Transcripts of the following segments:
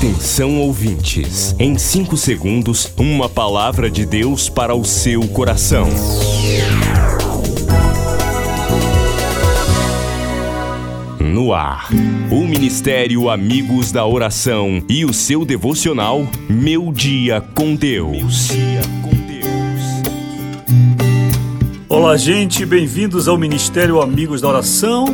Atenção ouvintes, em 5 segundos, uma palavra de Deus para o seu coração. No ar, o Ministério Amigos da Oração e o seu devocional Meu Dia com Deus. Olá, gente, bem-vindos ao Ministério Amigos da Oração.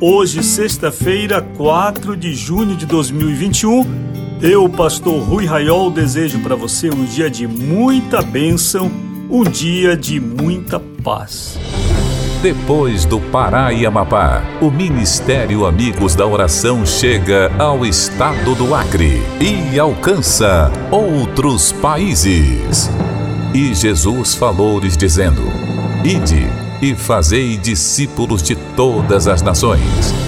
Hoje, sexta-feira, 4 de junho de 2021. Eu, pastor Rui Raiol, desejo para você um dia de muita bênção, um dia de muita paz. Depois do Pará e Amapá, o Ministério Amigos da Oração chega ao estado do Acre e alcança outros países. E Jesus falou-lhes dizendo: Ide e fazei discípulos de todas as nações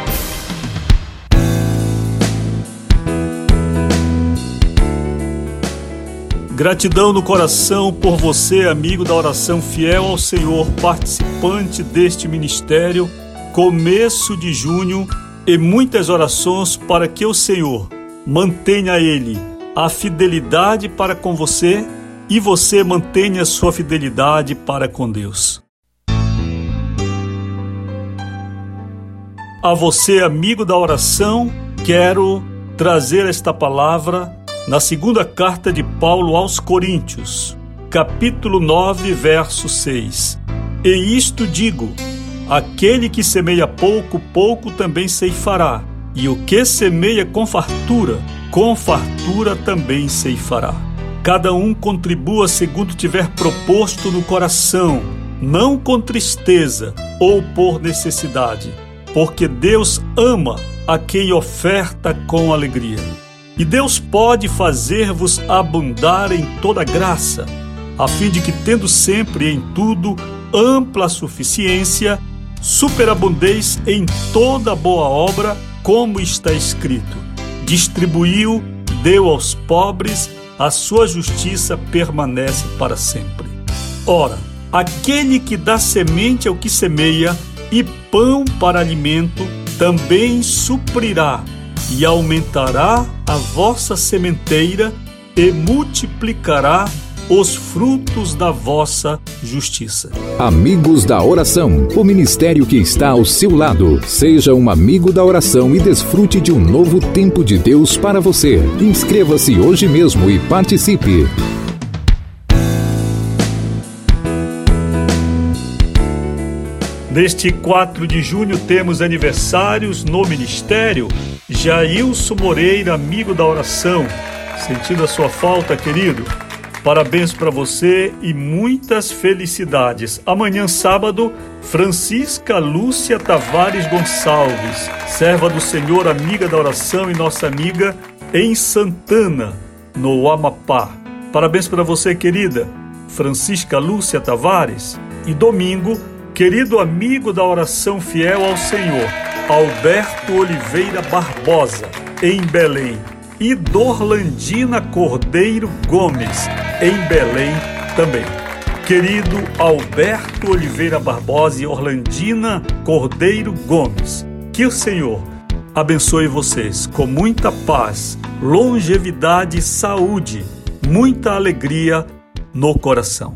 Gratidão no coração por você, amigo da oração fiel ao Senhor, participante deste ministério. Começo de junho e muitas orações para que o Senhor mantenha ele a fidelidade para com você e você mantenha sua fidelidade para com Deus. A você, amigo da oração, quero trazer esta palavra na segunda carta de Paulo aos Coríntios, capítulo 9, verso 6. E isto digo: aquele que semeia pouco, pouco também ceifará, e o que semeia com fartura, com fartura também ceifará. Cada um contribua segundo tiver proposto no coração, não com tristeza ou por necessidade, porque Deus ama a quem oferta com alegria. E Deus pode fazer-vos abundar em toda graça, a fim de que, tendo sempre em tudo ampla suficiência, superabundeis em toda boa obra, como está escrito: distribuiu, deu aos pobres, a sua justiça permanece para sempre. Ora, aquele que dá semente ao que semeia e pão para alimento, também suprirá e aumentará a vossa sementeira e multiplicará os frutos da vossa justiça. Amigos da Oração, o ministério que está ao seu lado. Seja um amigo da oração e desfrute de um novo tempo de Deus para você. Inscreva-se hoje mesmo e participe. Neste 4 de junho temos aniversários no ministério. Jailson Moreira, amigo da oração. Sentindo a sua falta, querido. Parabéns para você e muitas felicidades. Amanhã, sábado, Francisca Lúcia Tavares Gonçalves, serva do Senhor, amiga da oração e nossa amiga em Santana, no Amapá. Parabéns para você, querida Francisca Lúcia Tavares. E domingo, Querido amigo da oração fiel ao Senhor, Alberto Oliveira Barbosa, em Belém, e Dorlandina Cordeiro Gomes, em Belém também. Querido Alberto Oliveira Barbosa e Orlandina Cordeiro Gomes, que o Senhor abençoe vocês com muita paz, longevidade e saúde, muita alegria no coração.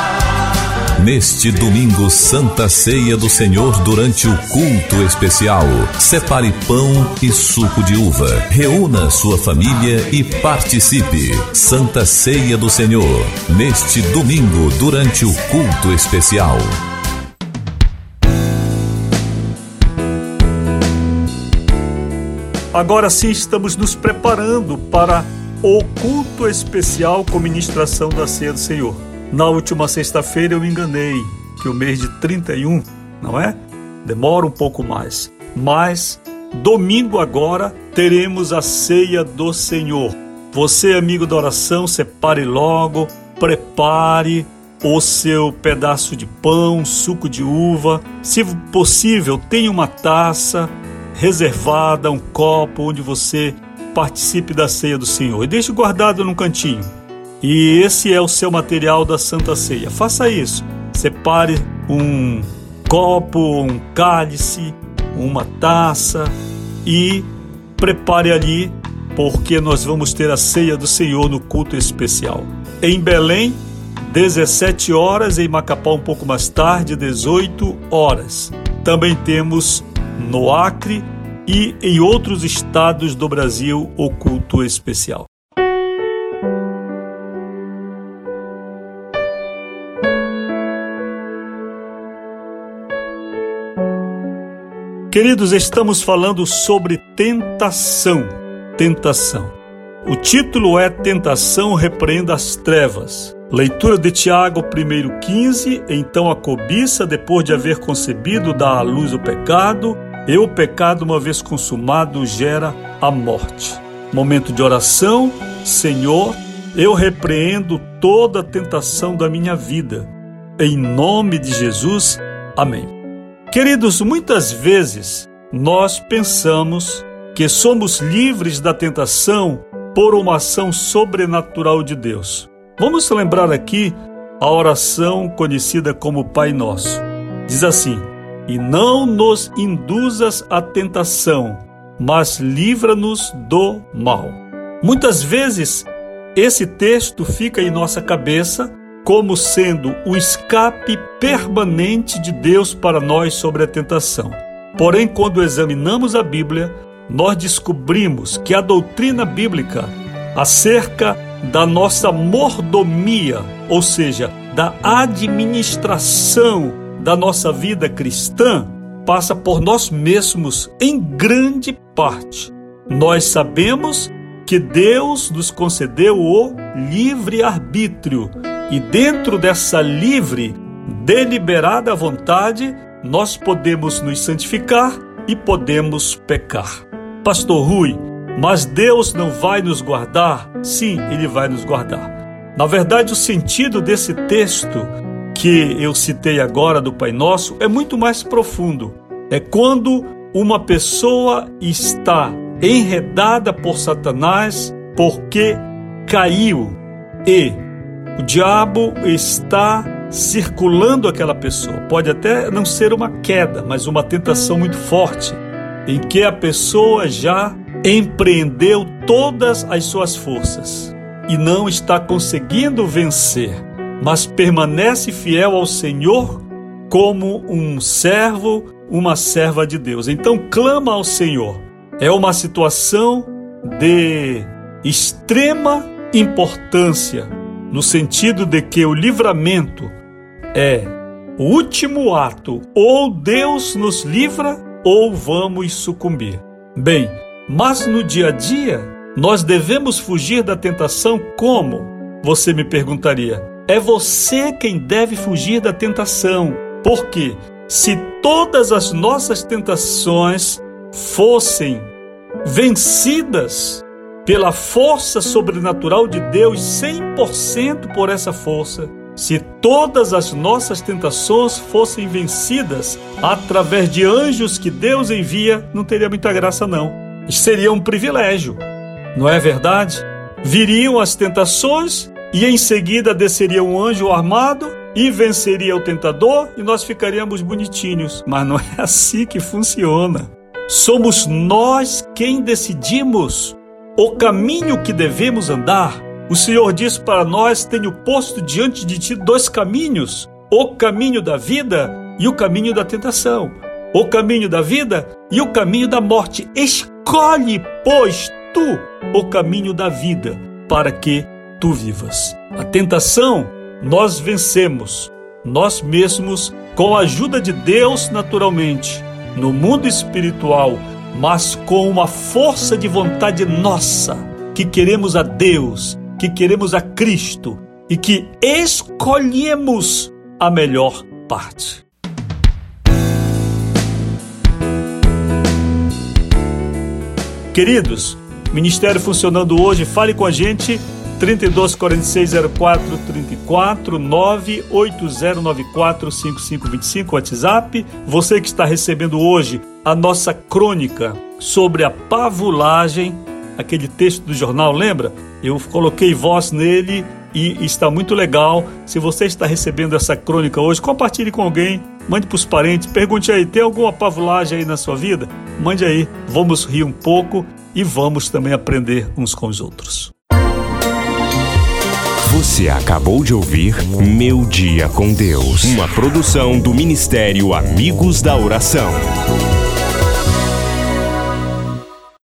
Neste domingo, Santa Ceia do Senhor durante o culto especial. Separe pão e suco de uva. Reúna sua família e participe. Santa Ceia do Senhor. Neste domingo, durante o culto especial. Agora sim estamos nos preparando para o culto especial com ministração da Ceia do Senhor. Na última sexta-feira eu me enganei que o mês de 31, não é? Demora um pouco mais. Mas domingo agora teremos a Ceia do Senhor. Você, amigo da oração, separe logo, prepare o seu pedaço de pão, suco de uva. Se possível, tenha uma taça reservada, um copo onde você participe da ceia do Senhor e deixe guardado num cantinho. E esse é o seu material da Santa Ceia. Faça isso. Separe um copo, um cálice, uma taça e prepare ali, porque nós vamos ter a ceia do Senhor no culto especial. Em Belém, 17 horas, em Macapá um pouco mais tarde, 18 horas. Também temos no Acre e em outros estados do Brasil o culto especial. Queridos, estamos falando sobre tentação. Tentação. O título é Tentação Repreenda as Trevas. Leitura de Tiago 1,15. Então a cobiça, depois de haver concebido, dá à luz o pecado, e o pecado, uma vez consumado, gera a morte. Momento de oração. Senhor, eu repreendo toda tentação da minha vida. Em nome de Jesus. Amém. Queridos, muitas vezes nós pensamos que somos livres da tentação por uma ação sobrenatural de Deus. Vamos lembrar aqui a oração conhecida como Pai Nosso. Diz assim: E não nos induzas à tentação, mas livra-nos do mal. Muitas vezes esse texto fica em nossa cabeça como sendo o escape permanente de Deus para nós sobre a tentação. Porém, quando examinamos a Bíblia, nós descobrimos que a doutrina bíblica acerca da nossa mordomia, ou seja, da administração da nossa vida cristã, passa por nós mesmos em grande parte. Nós sabemos que Deus nos concedeu o livre arbítrio e dentro dessa livre, deliberada vontade, nós podemos nos santificar e podemos pecar. Pastor Rui, mas Deus não vai nos guardar? Sim, Ele vai nos guardar. Na verdade, o sentido desse texto que eu citei agora do Pai Nosso é muito mais profundo. É quando uma pessoa está enredada por Satanás porque caiu e o diabo está circulando aquela pessoa. Pode até não ser uma queda, mas uma tentação muito forte, em que a pessoa já empreendeu todas as suas forças e não está conseguindo vencer, mas permanece fiel ao Senhor como um servo, uma serva de Deus. Então clama ao Senhor. É uma situação de extrema importância, no sentido de que o livramento é o último ato, ou Deus nos livra ou vamos sucumbir. Bem, mas no dia a dia, nós devemos fugir da tentação como? Você me perguntaria. É você quem deve fugir da tentação. Porque se todas as nossas tentações fossem vencidas pela força sobrenatural de Deus, 100% por essa força, se todas as nossas tentações fossem vencidas através de anjos que Deus envia, não teria muita graça não seria um privilégio, não é verdade? Viriam as tentações e em seguida desceria um anjo armado e venceria o tentador e nós ficaríamos bonitinhos. Mas não é assim que funciona. Somos nós quem decidimos o caminho que devemos andar. O Senhor diz para nós: Tenho posto diante de ti dois caminhos. o caminho da vida e o caminho da tentação, o caminho da vida e o caminho da morte. Escolhe, pois, tu o caminho da vida, para que tu vivas. A tentação nós vencemos, nós mesmos, com a ajuda de Deus, naturalmente, no mundo espiritual, mas com uma força de vontade nossa, que queremos a Deus, que queremos a Cristo e que escolhemos a melhor parte. Queridos, Ministério funcionando hoje, fale com a gente 32 46 04 34 98094 5525 WhatsApp. Você que está recebendo hoje a nossa crônica sobre a pavulagem, aquele texto do jornal, lembra? Eu coloquei voz nele e está muito legal. Se você está recebendo essa crônica hoje, compartilhe com alguém, mande para os parentes, pergunte aí: tem alguma pavulagem aí na sua vida? Mande aí, vamos rir um pouco e vamos também aprender uns com os outros. Você acabou de ouvir Meu Dia com Deus, uma produção do Ministério Amigos da Oração.